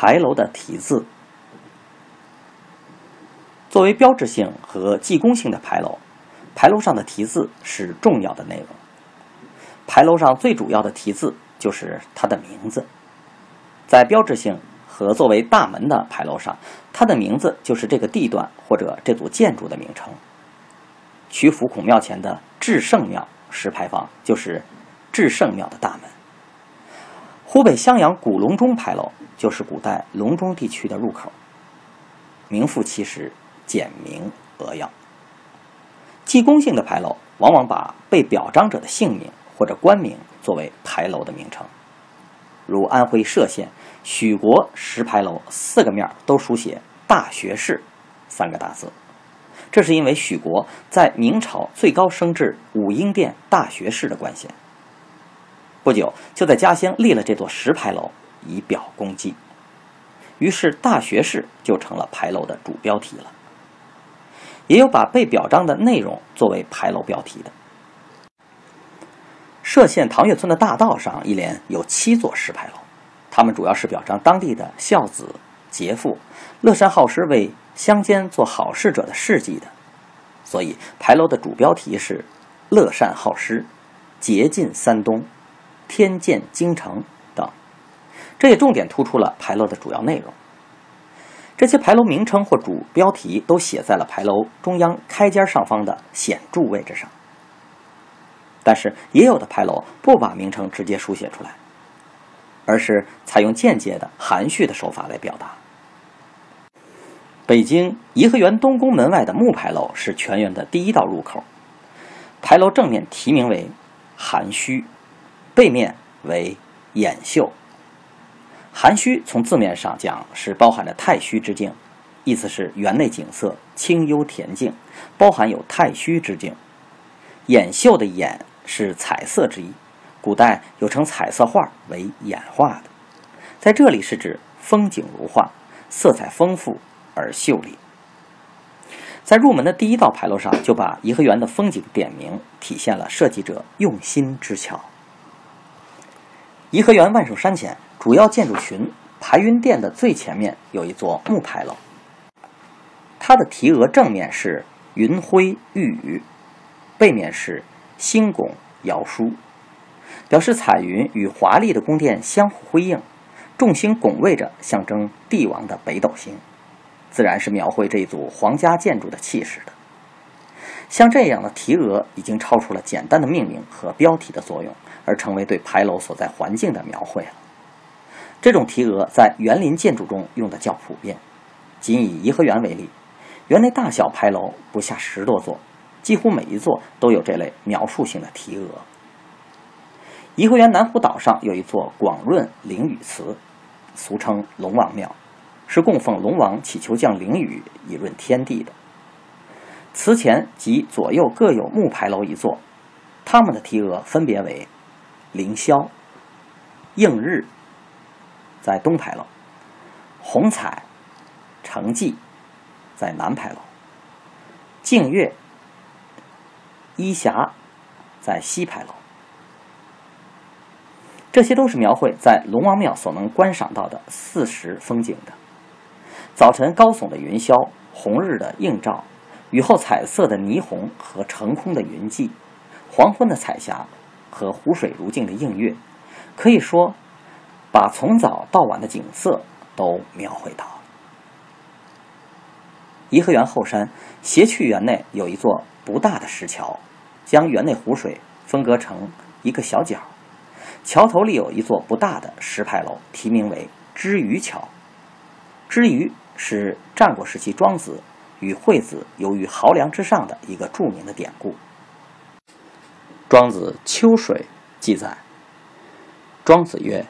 牌楼的题字，作为标志性和记功性的牌楼，牌楼上的题字是重要的内容。牌楼上最主要的题字就是它的名字，在标志性和作为大门的牌楼上，它的名字就是这个地段或者这组建筑的名称。曲阜孔庙前的至圣庙石牌坊就是至圣庙的大门。湖北襄阳古隆中牌楼就是古代隆中地区的入口，名副其实，简明扼要。记功性的牌楼往往把被表彰者的姓名或者官名作为牌楼的名称，如安徽歙县许国石牌楼，四个面都书写“大学士”三个大字，这是因为许国在明朝最高升至武英殿大学士的官衔。不久，就在家乡立了这座石牌楼，以表功绩。于是，大学士就成了牌楼的主标题了。也有把被表彰的内容作为牌楼标题的。歙县唐岳村的大道上，一连有七座石牌楼，他们主要是表彰当地的孝子、杰父，乐善好施，为乡间做好事者的事迹的。所以，牌楼的主标题是“乐善好施，洁尽三冬”。天建京城等，这也重点突出了牌楼的主要内容。这些牌楼名称或主标题都写在了牌楼中央开间上方的显著位置上。但是，也有的牌楼不把名称直接书写出来，而是采用间接的含蓄的手法来表达。北京颐和园东宫门外的木牌楼是全园的第一道入口，牌楼正面题名为“含虚”。背面为衍秀，含虚从字面上讲是包含着太虚之境，意思是园内景色清幽恬静，包含有太虚之境。衍秀的衍是彩色之意，古代有称彩色画为衍画的，在这里是指风景如画，色彩丰富而秀丽。在入门的第一道牌楼上，就把颐和园的风景点明，体现了设计者用心之巧。颐和园万寿山前主要建筑群排云殿的最前面有一座木牌楼，它的题额正面是云辉玉宇，背面是星拱瑶书，表示彩云与华丽的宫殿相互辉映，众星拱卫着，象征帝王的北斗星，自然是描绘这一组皇家建筑的气势的。像这样的题额已经超出了简单的命名和标题的作用。而成为对牌楼所在环境的描绘了。这种题额在园林建筑中用的较普遍。仅以颐和园为例，园内大小牌楼不下十多座，几乎每一座都有这类描述性的题额。颐和园南湖岛上有一座广润灵雨祠，俗称龙王庙，是供奉龙王祈求降灵雨以润天地的。祠前及左右各有木牌楼一座，他们的题额分别为。凌霄、映日，在东牌楼；虹彩、成绩，在南牌楼；净月、依霞，在西牌楼。这些都是描绘在龙王庙所能观赏到的四时风景的：早晨高耸的云霄，红日的映照，雨后彩色的霓虹和成空的云际，黄昏的彩霞。和湖水如镜的映月，可以说把从早到晚的景色都描绘到了。颐和园后山斜去园内有一座不大的石桥，将园内湖水分隔成一个小角。桥头立有一座不大的石牌楼，题名为知鱼桥。知鱼是战国时期庄子与惠子游于濠梁之上的一个著名的典故。庄子秋水记载：庄子曰：“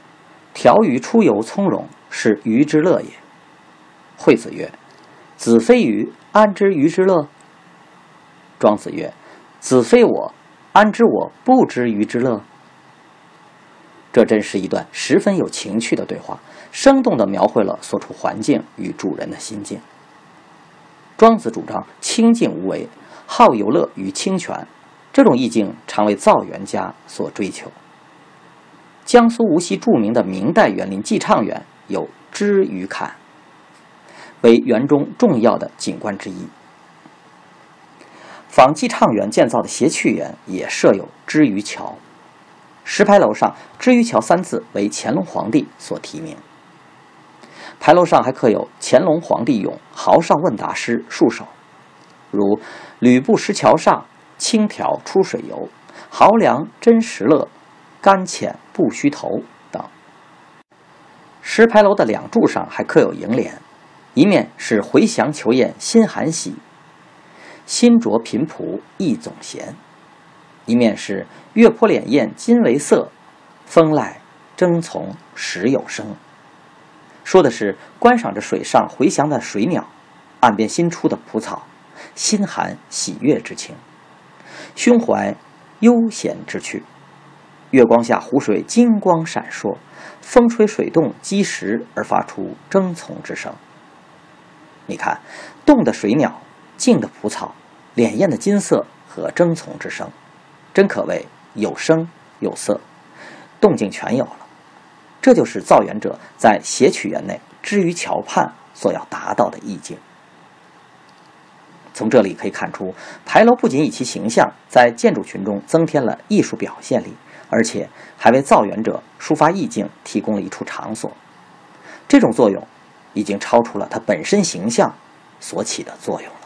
条鱼出游从容，是鱼之乐也。”惠子曰：“子非鱼，安知鱼之乐？”庄子曰：“子非我，安知我不知鱼之乐？”这真是一段十分有情趣的对话，生动地描绘了所处环境与主人的心境。庄子主张清静无为，好游乐与清泉，这种意境常为造园家所追求。江苏无锡著名的明代园林寄畅园有知鱼坎，为园中重要的景观之一。仿寄畅园建造的谐趣园也设有知鱼桥。石牌楼上“知鱼桥”三字为乾隆皇帝所题名。牌楼上还刻有乾隆皇帝咏豪上问答诗数首，如“吕布石桥上，轻条出水游，豪凉真实乐，甘浅不须投”等。石牌楼的两柱上还刻有楹联，一面是“回祥求宴心寒喜，新着频仆意总闲”。一面是“月坡潋滟今为色，风籁争从时有声”，说的是观赏着水上回翔的水鸟，岸边新出的蒲草，心含喜悦之情，胸怀悠闲之趣。月光下湖水金光闪烁，风吹水动击石而发出争从之声。你看，动的水鸟，静的蒲草，潋滟的金色和争从之声。真可谓有声有色，动静全有了。这就是造园者在谐曲园内之于桥畔所要达到的意境。从这里可以看出，牌楼不仅以其形象在建筑群中增添了艺术表现力，而且还为造园者抒发意境提供了一处场所。这种作用已经超出了它本身形象所起的作用。